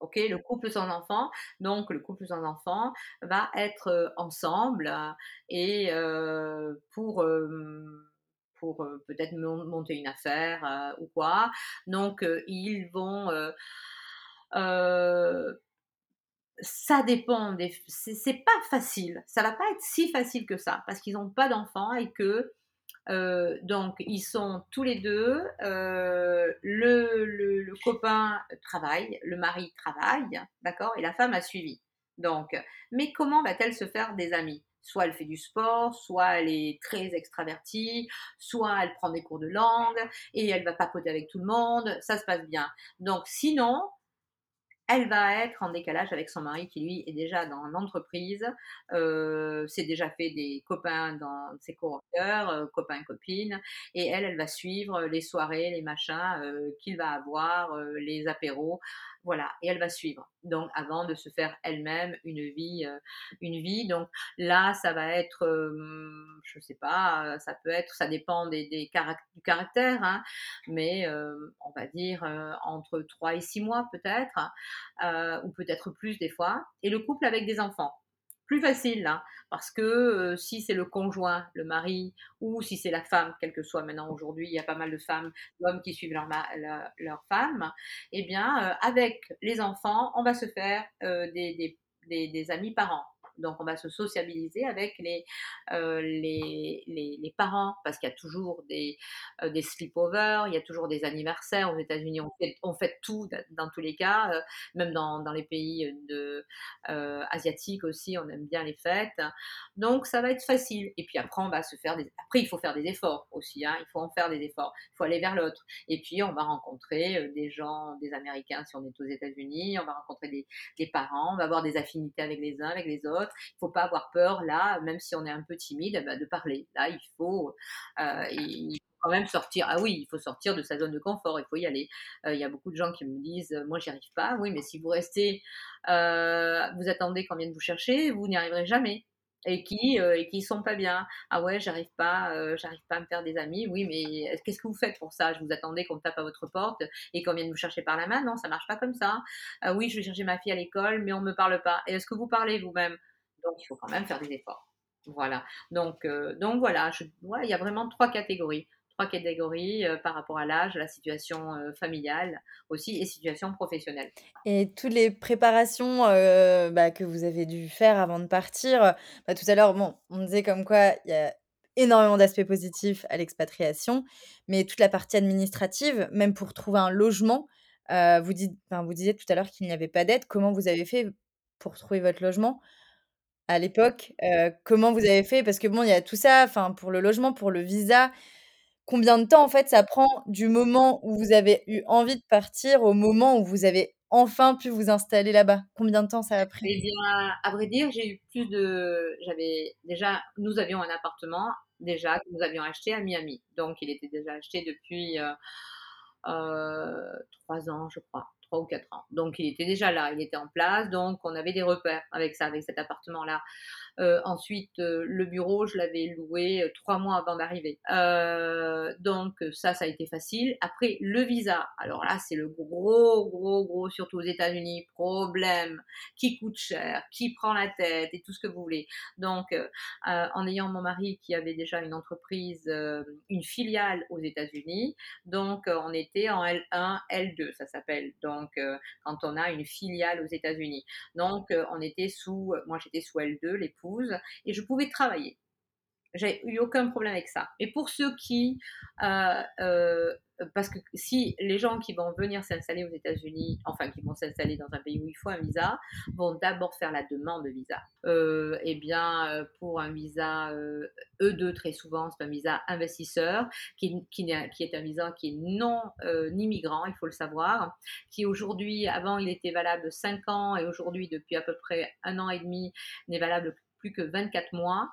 Ok, le couple sans enfant. Donc, le couple sans enfant va être ensemble et pour pour peut-être monter une affaire ou quoi. Donc, ils vont ça dépend des c'est pas facile ça va pas être si facile que ça parce qu'ils n'ont pas d'enfants et que euh, donc ils sont tous les deux euh, le, le, le, copain travaille le mari travaille d'accord et la femme a suivi donc mais comment va-t-elle se faire des amis? Soit elle fait du sport, soit elle est très extravertie, soit elle prend des cours de langue et elle va papoter avec tout le monde, ça se passe bien. Donc sinon, elle va être en décalage avec son mari qui lui est déjà dans l'entreprise, euh, s'est déjà fait des copains dans ses coworkers, euh, copains copines, et elle, elle va suivre les soirées, les machins euh, qu'il va avoir, euh, les apéros, voilà, et elle va suivre. Donc avant de se faire elle-même une vie, euh, une vie. Donc là, ça va être, euh, je sais pas, ça peut être, ça dépend du caractère, hein, mais euh, on va dire euh, entre 3 et 6 mois peut-être, euh, ou peut-être plus des fois. Et le couple avec des enfants plus facile là, parce que si c'est le conjoint, le mari, ou si c'est la femme, quelle que soit maintenant aujourd'hui, il y a pas mal de femmes, d'hommes qui suivent leur, leur, leur femme, eh bien, avec les enfants, on va se faire des, des, des amis parents. Donc, on va se sociabiliser avec les, euh, les, parents, parce qu'il y a toujours des, euh, des sleepovers, il y a toujours des anniversaires. Aux États-Unis, on fait, tout dans tous les cas, euh, même dans, les pays euh, asiatiques aussi, on aime bien les fêtes. Donc, ça va être facile. Et puis après, on va se faire des. Après, il faut faire des efforts aussi. Hein, il faut en faire des efforts. Il faut aller vers l'autre. Et puis, on va rencontrer des gens, des Américains si on est aux États-Unis. On va rencontrer des parents. On va avoir des affinités avec les uns, avec les autres. Il ne faut pas avoir peur, là, même si on est un peu timide, bah, de parler. Là, il faut, euh, il faut quand même sortir. Ah oui, il faut sortir de sa zone de confort, il faut y aller. Euh, il y a beaucoup de gens qui me disent, euh, moi, j'y arrive pas. Oui, mais si vous restez, vous attendez qu'on vienne vous chercher, vous n'y arriverez jamais et qui euh, sont pas bien. Ah ouais, j'arrive pas, j'arrive pas à me faire des amis. Oui, mais qu'est-ce que vous faites pour ça? Je vous attendais qu'on tape à votre porte et qu'on vienne vous chercher par la main? Non, ça marche pas comme ça. Oui, je vais chercher ma fille à l'école, mais on me parle pas. Et est-ce que vous parlez vous-même? Donc, il faut quand même faire des efforts. Voilà. Donc, euh, donc voilà, je, il y a vraiment trois catégories. Trois catégories euh, par rapport à l'âge, la situation euh, familiale aussi et situation professionnelle. Et toutes les préparations bah, que vous avez dû faire avant de partir, bah, tout à l'heure, bon, on disait comme quoi il y a énormément d'aspects positifs à l'expatriation, mais toute la partie administrative, même pour trouver un logement, vous, vous disiez tout à l'heure qu'il n'y avait pas d'aide. Comment vous avez fait pour trouver votre logement? À l'époque, heu, comment vous avez fait? Parce que bon, il y a tout ça, enfin, pour le logement, pour le visa. Combien de temps, en fait, ça prend du moment où vous avez eu envie de partir au moment où vous avez enfin pu vous installer là-bas? Combien de temps ça a pris? Eh bien, à vrai dire, j'ai eu plus de j'avais déjà nous avions un appartement déjà que nous avions acheté à Miami. Donc il était déjà acheté depuis, heu heu, 3 ans, je crois. 3 ou 4 ans. Donc il était déjà là, il était en place, donc on avait des repères avec ça, avec cet appartement-là. Euh, ensuite, euh, le bureau, je l'avais loué euh, trois mois avant d'arriver. donc ça, ça a été facile. Après, le visa. Alors là, c'est le gros, gros, gros, surtout aux États-Unis, problème qui coûte cher, qui prend la tête? Et tout ce que vous voulez. Donc, en ayant mon mari qui avait déjà une entreprise, une filiale aux États-Unis, donc on était en L1, L2, ça s'appelle. Donc, quand on a une filiale aux États-Unis. Donc, on était sous, moi j'étais sous L2, et je pouvais travailler. J'ai eu aucun problème avec ça. Et pour ceux qui, euh, euh, parce que si les gens qui vont venir s'installer aux États-Unis, enfin qui vont s'installer dans un pays où il faut un visa, vont d'abord faire la demande de visa. Euh, eh bien, pour un visa E2 très souvent, c'est un visa investisseur qui, qui, est un visa qui est non ni migrant, il faut le savoir, qui aujourd'hui, avant il était valable 5 ans et aujourd'hui depuis à peu près un an et demi n'est valable plus que 24 mois.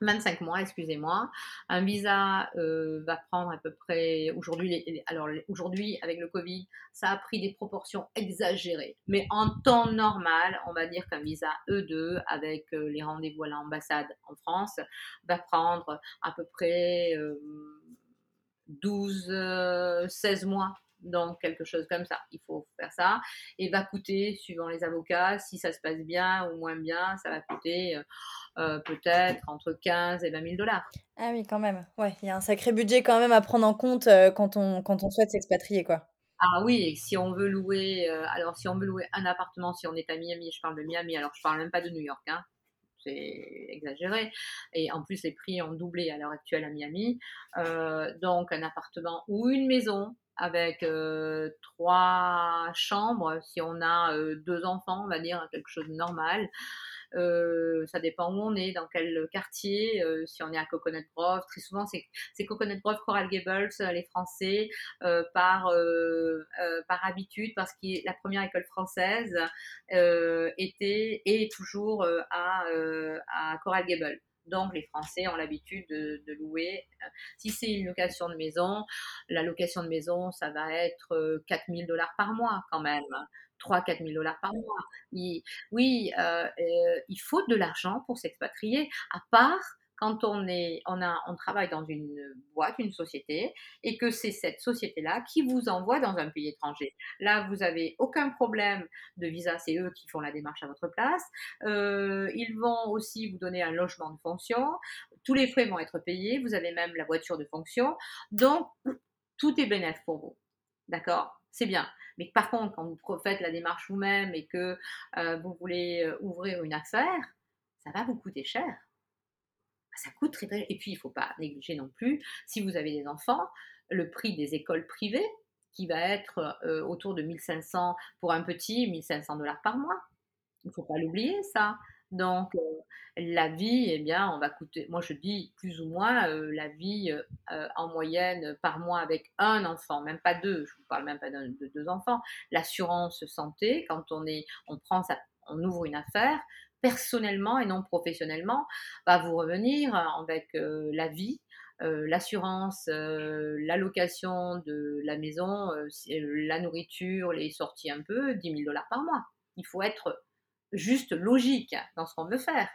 25 mois, excusez-moi. Un visa euh, va prendre à peu près aujourd'hui. Alors aujourd'hui, avec le Covid, ça a pris des proportions exagérées. Mais en temps normal, on va dire qu'un visa E2 avec euh, les rendez-vous à l'ambassade en France va prendre à peu près 12, euh, 16 mois donc quelque chose comme ça. Il faut faire ça. Et va coûter, suivant les avocats, si ça se passe bien ou moins bien, ça va coûter euh, euh, peut-être entre 15 et 20 000 dollars. Ah oui, quand même. Ouais, il y a un sacré budget quand même à prendre en compte euh, quand, on, quand on souhaite s'expatrier, quoi. Ah oui, si on veut louer, alors si on veut louer un appartement, si on est à Miami, je parle de Miami, alors je parle même pas de New York, hein, c'est exagéré. Et en plus, les prix ont doublé à l'heure actuelle à Miami. donc, un appartement ou une maison, avec euh, trois chambres, si on a euh, deux enfants, on va dire quelque chose de normal. Euh, ça dépend où on est, dans quel quartier, si on est à Coconut Grove. Très souvent, c'est Coconut Grove, Coral Gables, les Français, par, par habitude, parce que la première école française était et toujours à, à Coral Gables. Donc, les Français ont l'habitude de, louer. Si c'est une location de maison, la location de maison, ça va être 4000 euh, dollars par mois quand même. 3-4 000 dollars par mois. oui, euh, euh, il faut de l'argent pour s'expatrier, à part quand on, est, on, a, on travaille dans une boîte, une société, et que c'est cette société-là qui vous envoie dans un pays étranger. Là, vous n'avez aucun problème de visa, c'est eux qui font la démarche à votre place. Euh, ils vont aussi vous donner un logement de fonction. Tous les frais vont être payés. Vous avez même la voiture de fonction. Donc, tout est bénéfique pour vous. D'accord? C'est bien. Mais par contre, quand vous faites la démarche vous-même et que euh, vous voulez euh, ouvrir une affaire, ça va vous coûter cher ça coûte très, très... Et puis, il ne faut pas négliger non plus, si vous avez des enfants, le prix des écoles privées, qui va être euh, autour de 1500 pour un petit, 1500 dollars par mois. Il ne faut pas l'oublier, ça. Donc, euh, la vie, eh bien, on va coûter, moi je dis plus ou moins, euh, la vie en moyenne par mois avec un enfant, même pas deux, je ne vous parle même pas de, deux enfants. L'assurance santé, quand on, est, on, prend ça, on ouvre une affaire, personnellement et non professionnellement, va vous revenir avec euh, la vie, euh, l'assurance, euh, l'allocation de la maison, la nourriture, les sorties un peu, 10 000 dollars par mois. Il faut être juste logique dans ce qu'on veut faire.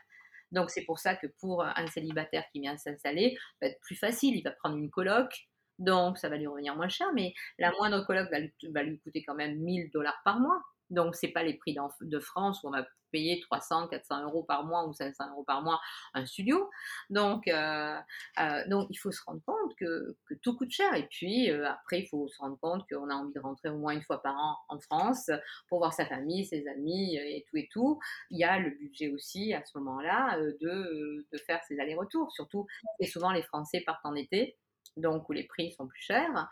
Donc c'est pour ça que pour un célibataire qui vient s'installer, va être plus facile. Il va prendre une coloc, donc ça va lui revenir moins cher, mais la moindre coloc va lui, va lui coûter quand même 1000 dollars par mois. Donc, ce n'est pas les prix de France où on va payer 300, 400 euros par mois ou 500 euros par mois un studio. Donc, euh, euh, donc il faut se rendre compte que, tout coûte cher. Et puis, euh, après, il faut se rendre compte qu'on a envie de rentrer au moins une fois par an en France pour voir sa famille, ses amis et tout et tout. Il y a le budget aussi à ce moment-là de, de faire ses allers-retours. Surtout, et souvent, les Français partent en été, donc où les prix sont plus chers.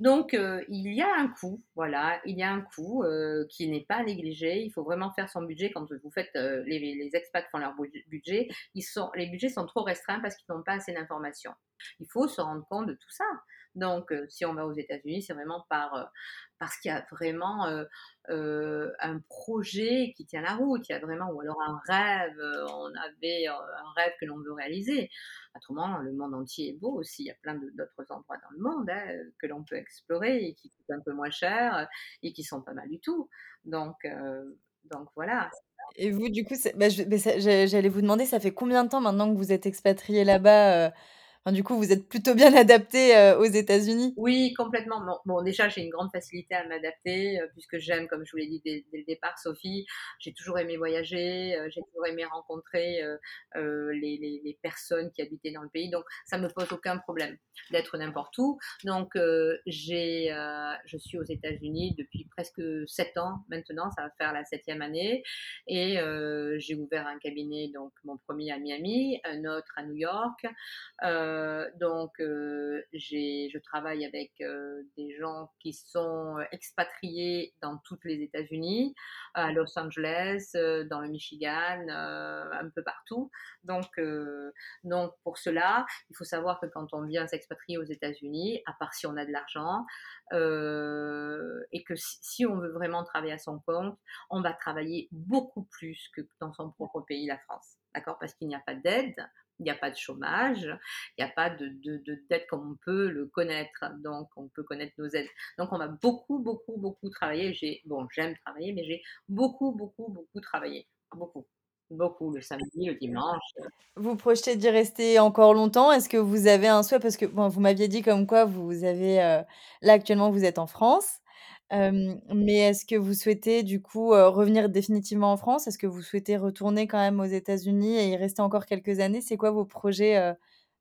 Donc, euh, il y a un coût, voilà, il y a un coût euh, qui n'est pas négligé. Il faut vraiment faire son budget quand vous faites, euh, les, les, expats font leur budget. Ils sont, les budgets sont trop restreints parce qu'ils n'ont pas assez d'informations. Il faut se rendre compte de tout ça. Donc, si on va aux États-Unis, c'est vraiment par, parce qu'il y a vraiment un projet qui tient la route. Il y a vraiment, ou alors un rêve, on avait un rêve que l'on veut réaliser. Autrement, le monde entier est beau aussi. Il y a plein d'autres endroits dans le monde hein, que l'on peut explorer et qui coûtent un peu moins cher et qui sont pas mal du tout. Donc, Donc voilà. Et vous, du coup, bah, j'allais vous demander, ça fait combien de temps maintenant que vous êtes expatriés là-bas? Du coup, vous êtes plutôt bien *laughs* adaptés, heu, aux États-Unis? Oui, complètement. Bon déjà, j'ai une grande facilité à m'adapter, heu, puisque j'aime, comme je vous l'ai dit dès le départ, Sophie, j'ai toujours aimé voyager, heu, j'ai toujours aimé rencontrer, les personnes qui habitaient dans le pays, donc ça me pose aucun problème d'être n'importe où. Donc j'ai, je suis aux États-Unis depuis presque 7 ans maintenant, ça va faire la septième année et j'ai ouvert un cabinet, donc mon premier à Miami, un autre à New York. Heu, donc j'ai je travaille avec, heu, des gens qui sont, expatriés dans toutes les États-Unis, à Los Angeles, dans le Michigan, un peu partout. Donc pour cela, il faut savoir que quand on vient s'expatrier aux États-Unis, à part si on a de l'argent, et que si si on veut vraiment travailler à son compte, on va travailler beaucoup plus que dans son propre pays, la France. D'accord? Parce qu'il n'y a pas d'aide, il n'y a pas de chômage, il n'y a pas de de de d'aide comme on peut le connaître, donc on peut connaître nos aides. Donc on va beaucoup, beaucoup, beaucoup travailler. J'ai bon, j'aime travailler, mais j'ai beaucoup, beaucoup, beaucoup travaillé. Beaucoup, beaucoup le samedi, le dimanche. Vous projetez d'y rester encore longtemps? Est-ce que vous avez un souhait? Parce que bon, vous m'aviez dit comme quoi vous avez, heu, là actuellement vous êtes en France, mais est-ce que vous souhaitez du coup, revenir définitivement en France? Est-ce que vous souhaitez retourner quand même aux États-Unis et y rester encore quelques années? C'est quoi vos projets, à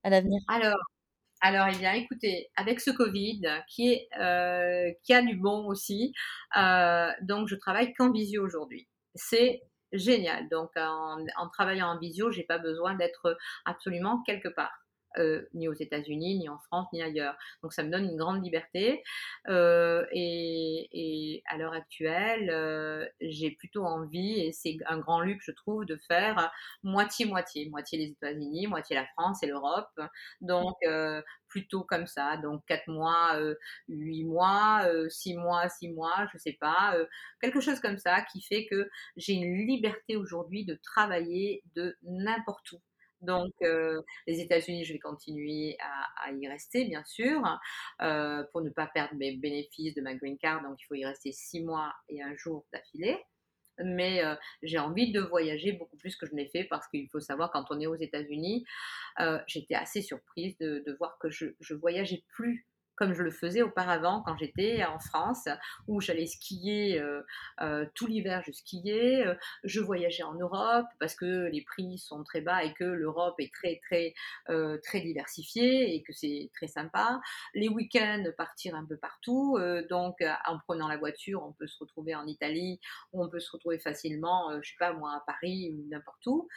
l'avenir? Alors alors, eh bien, écoutez, avec ce Covid qui a du bon aussi, donc je travaille qu'en visio aujourd'hui. C'est génial. Donc en en travaillant en visio, j'ai pas besoin d'être absolument quelque part, heu, ni aux États-Unis, ni en France, ni ailleurs. Donc ça me donne une grande liberté, heu et et à l'heure actuelle, heu, j'ai plutôt envie et c'est un grand luxe, je trouve, de faire moitié-moitié. Moitié les États-Unis, moitié la France et l'Europe. Donc heu, plutôt comme ça, donc 4 mois, heu, 8 mois, heu, 6 mois, 6 mois, je sais pas, quelque chose comme ça qui fait que j'ai une liberté aujourd'hui de travailler de n'importe où. Donc heu, les États-Unis, je vais continuer à y rester bien sûr, heu, pour ne pas perdre mes bénéfices de ma green card, donc il faut y rester 6 mois et 1 jour d'affilée. Mais heu, j'ai envie de voyager beaucoup plus que je n'ai fait parce qu'il faut savoir quand on est aux États-Unis, j'étais assez surprise de de voir que je je voyageais plus comme je le faisais auparavant quand j'étais en France, où j'allais skier, heu heu, tout l'hiver je skiais, heu, je voyageais en Europe parce que les prix sont très bas et que l'Europe est très, très, très diversifiée et que c'est très sympa. Les week-ends, partir un peu partout, donc en prenant la voiture, on peut se retrouver en Italie, on peut se retrouver facilement, je sais pas moi, à Paris ou n'importe où.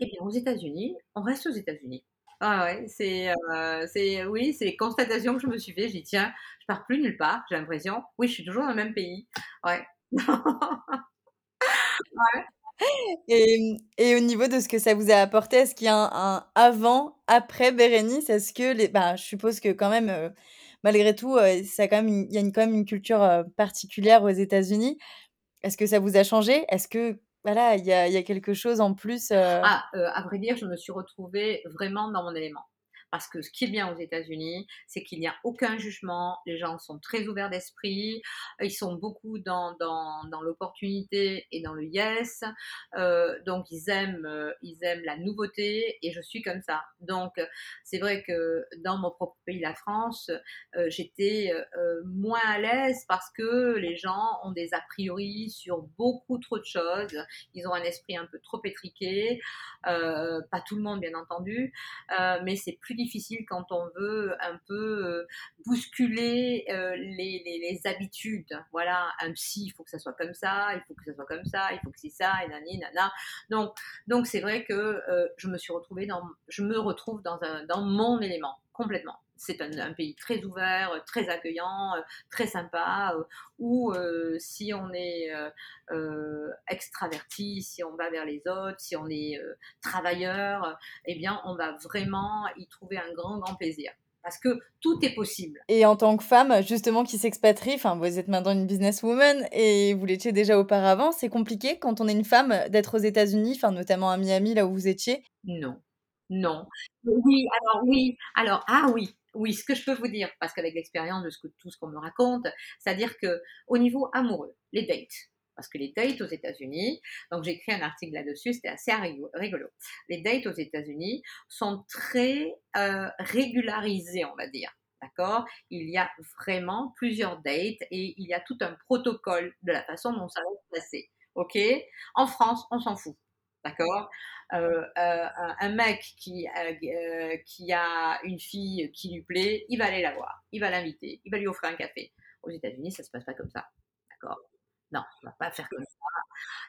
Et bien aux États-Unis, on reste aux États-Unis. Ah ouais, c'est, heu, c'est oui, c'est les constatations que je me suis fait. J'ai dit: «Tiens, je pars plus nulle part, j'ai l'impression. Oui, je suis toujours dans le même pays». Ouais. *laughs* Et et au niveau de ce que ça vous a apporté, est-ce qu'il y a un avant, après Bérénice? Est-ce que bah, je suppose que quand même, heu, malgré tout, une il y a une quand même une culture, particulière aux États-Unis. Est-ce que ça vous a changé? Est-ce que voilà, il y a y a quelque chose en plus, heu? Ah, heu, à vrai dire, je me suis retrouvée vraiment dans mon élément. Parce que ce qui est bien aux États-Unis, c'est qu'il n'y a aucun jugement, les gens sont très ouverts d'esprit, ils sont beaucoup dans dans l'opportunité et dans le yes, heu, donc ils aiment, heu, ils aiment la nouveauté et je suis comme ça. Donc c'est vrai que dans mon propre pays, la France, heu, j'étais, moins à l'aise parce que les gens ont des a priori sur beaucoup trop de choses. Ils ont un esprit un peu trop étriqué, pas tout le monde bien entendu, mais c'est plus difficile quand on veut un peu, heu, bousculer, heu, les habitudes. Voilà, un psy, il faut que ça soit comme ça, il faut que ça soit comme ça, il faut que c'est ça et nani nana. Donc donc c'est vrai que, je me suis retrouvée dans je me retrouve dans un dans mon élément, complètement. C'est un un pays très ouvert, heu, très accueillant, heu, très sympa, heu, où, si on est, extraverti, si on va vers les autres, si on est, travailleur, eh bien, on va vraiment y trouver un grand, grand plaisir. Parce que tout est possible. Et en tant que femme, justement, qui s'expatrie, enfin, vous êtes maintenant une businesswoman et vous l'étiez déjà auparavant, c'est compliqué quand on est une femme d'être aux États-Unis, enfin, notamment à Miami, là où vous étiez? Non, non. Oui, alors oui, alors ah oui, oui, ce que je peux vous dire, parce qu'avec l'expérience de que tout ce qu'on me raconte, c'est-à-dire qu'au niveau amoureux, les dates. Parce que les dates aux États-Unis, donc j'ai écrit un article là-dessus, c'était assez rigolo. Les dates aux États-Unis sont très euh, régularisées, on va dire. D'accord? Il y a vraiment plusieurs dates et il y a tout un protocole de la façon dont ça va se passer. OK? En France, on s'en fout. D'accord? Euh, euh, un mec qui, euh, qui a une fille qui lui plaît, il va aller la voir, il va l'inviter, il va lui offrir un café. Aux États-Unis, ça se passe pas comme ça. D'accord? Non, on va pas faire comme ça.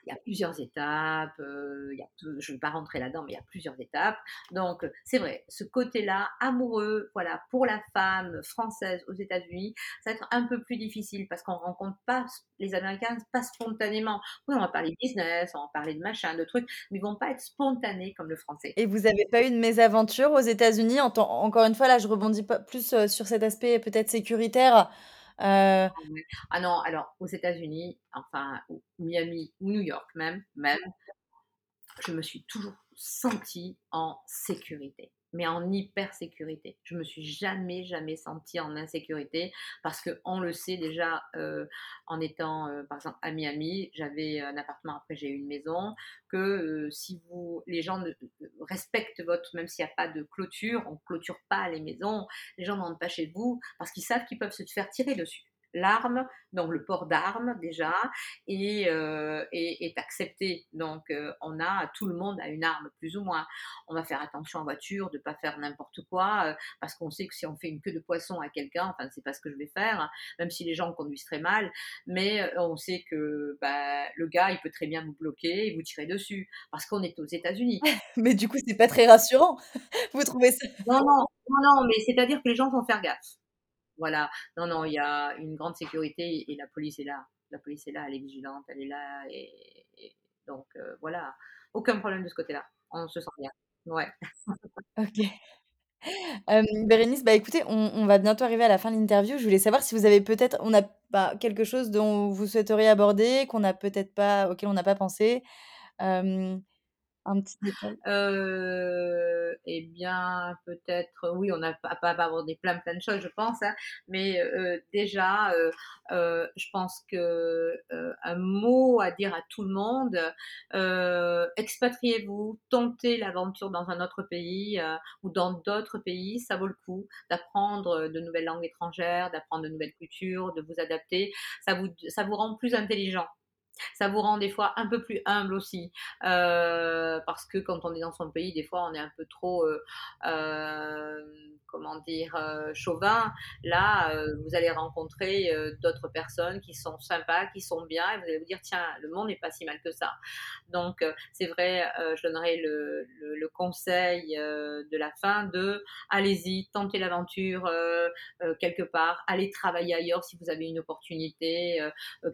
Il y a plusieurs étapes. Euh, il y a je ne vais pas rentrer là-dedans, mais il y a plusieurs étapes. Donc, c'est vrai, ce côté-là, amoureux, voilà, pour la femme française aux États-Unis, ça va être un peu plus difficile parce qu'on rencontre pas les Américains pas spontanément. Oui, on va parler business, on va parler de machin, de trucs, mais ils vont pas être spontanés comme le français. Et vous n'avez pas eu de mésaventure aux États-Unis? Encore une fois, là, je rebondis pas plus euh, sur cet aspect peut-être sécuritaire. Euh, ah non, alors aux États-Unis, enfin Miami ou New York même, même, je me suis toujours sentie en sécurité mais en hyper sécurité. Je me suis jamais, jamais sentie en insécurité parce que on le sait déjà euh, en étant, euh, par exemple, à Miami, j'avais un appartement, après j'ai eu une maison, que si vous, les gens respectent votre, même s'il n'y a pas de clôture, on clôture pas les maisons, les gens n'entrent pas chez vous parce qu'ils savent qu'ils peuvent se faire tirer dessus l'arme, donc le port d'armes déjà, et, euh, est accepté. Donc euh, on a, tout le monde a une arme plus ou moins. On va faire attention en voiture de ne pas faire n'importe quoi, euh, parce qu'on sait que si on fait une queue de poisson à quelqu'un, enfin c'est pas ce que je vais faire, même si les gens conduisent très mal, mais on sait que bah, le gars il peut très bien vous bloquer et vous tirer dessus, parce qu'on est aux États-Unis. *laughs* mais du coup c'est pas très rassurant. *laughs* vous trouvez ça Non non non non, mais c'est-à-dire que les gens vont faire gaffe. Voilà. Non, non, il y a une grande sécurité et la police est là. La police est là, elle est vigilante, elle est là. Et, donc, euh, voilà. Aucun problème de ce côté-là. On se sent bien. Ouais. *laughs* ok. Bérénice, bah écoutez, on, va bientôt arriver à la fin de l'interview. Je voulais savoir si vous avez peut-être, on a bah, quelque chose dont vous souhaiteriez aborder, qu'on n'a peut-être pas, auquel on n'a pas pensé. Euh, Eh bien, peut-être, oui, on n'a pas, pas abordé plein, plein de choses, je pense, hein, mais euh, déjà, euh, je pense que un mot à dire à tout le monde, expatriez-vous, tentez l'aventure dans un autre pays ou dans d'autres pays, ça vaut le coup d'apprendre de nouvelles langues étrangères, d'apprendre de nouvelles cultures, de vous adapter, ça vous, ça vous rend plus intelligent. Ça vous rend des fois un peu plus humble aussi, euh, parce que quand on est dans son pays, des fois on est un peu trop, euh, euh, comment dire, chauvin. Là, vous allez rencontrer d'autres personnes qui sont sympas, qui sont bien, et vous allez vous dire tiens, le monde n'est pas si mal que ça. Donc c'est vrai, je donnerai le, le conseil de la fin de allez-y, tentez l'aventure quelque part, allez travailler ailleurs si vous avez une opportunité,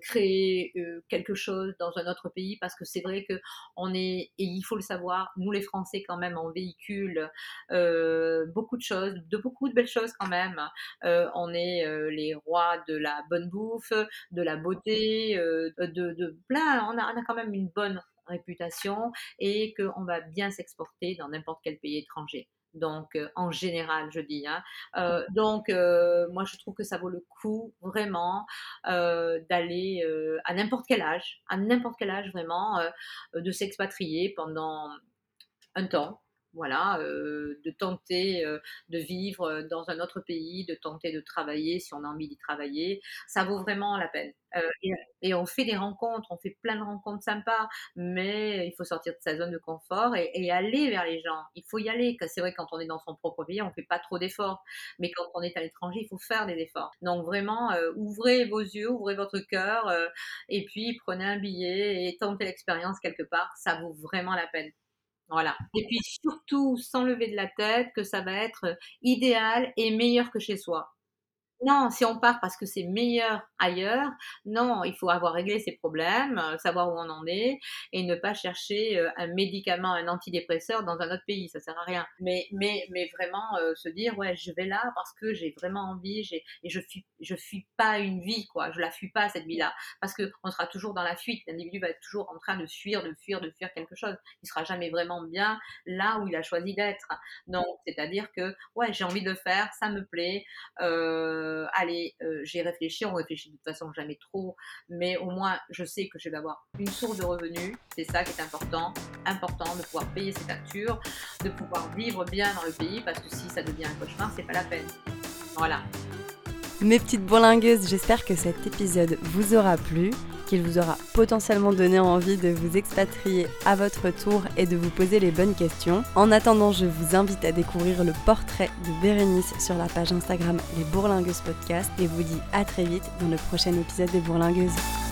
créer quelque chose dans un autre pays parce que c'est vrai que on est et il faut le savoir nous les Français quand même on véhicule euh, beaucoup de choses de beaucoup de belles choses quand même euh, on est euh, les rois de la bonne bouffe de la beauté de, de, plein on a, quand même une bonne réputation et qu'on va bien s'exporter dans n'importe quel pays étranger donc euh, en général je dis. Hein. Euh, donc euh, moi je trouve que ça vaut le coup vraiment d'aller à n'importe quel âge, à n'importe quel âge vraiment, de s'expatrier pendant un temps voilà, euh, de tenter euh, de vivre dans un autre pays, de tenter de travailler si on a envie d'y travailler, ça vaut vraiment la peine. Euh, et, on fait des rencontres, on fait plein de rencontres sympas, mais il faut sortir de sa zone de confort et, aller vers les gens. Il faut y aller. C'est vrai quand on est dans son propre pays, on fait pas trop d'efforts, mais quand on est à l'étranger, il faut faire des efforts. Donc vraiment, ouvrez vos yeux, ouvrez votre cœur, et puis prenez un billet et tentez l'expérience quelque part. Ça vaut vraiment la peine. Voilà. Et puis surtout, sans lever de la tête, que ça va être idéal et meilleur que chez soi. Non, si on part parce que c'est meilleur ailleurs, non, il faut avoir réglé ses problèmes, euh, savoir où on en est et ne pas chercher euh, un médicament, un antidépresseur dans un autre pays, ça sert à rien. Mais, mais, mais vraiment euh, se dire, ouais, je vais là parce que j'ai vraiment envie j'ai, et je fuis, je fuis pas une vie, quoi, je la fuis pas cette vie-là parce que on sera toujours dans la fuite. L'individu va être toujours en train de fuir, de fuir, de fuir quelque chose. Il sera jamais vraiment bien là où il a choisi d'être. Donc, c'est-à-dire que, ouais, j'ai envie de faire, ça me plaît. Euh, euh, allez, euh, j'ai réfléchi, on réfléchit de toute façon jamais trop, mais au moins je sais que je vais avoir une source de revenus, c'est ça qui est important, important de pouvoir payer ses factures, de pouvoir vivre bien dans le pays, parce que si ça devient un cauchemar, c'est pas la peine. Voilà. Mes petites bourlingueuses, j'espère que cet épisode vous aura plu, qu'il vous aura potentiellement donné envie de vous expatrier à votre tour et de vous poser les bonnes questions. En attendant, je vous invite à découvrir le portrait de Bérénice sur la page Instagram Les Bourlingueuses Podcast et vous dis à très vite dans le prochain épisode des Bourlingueuses.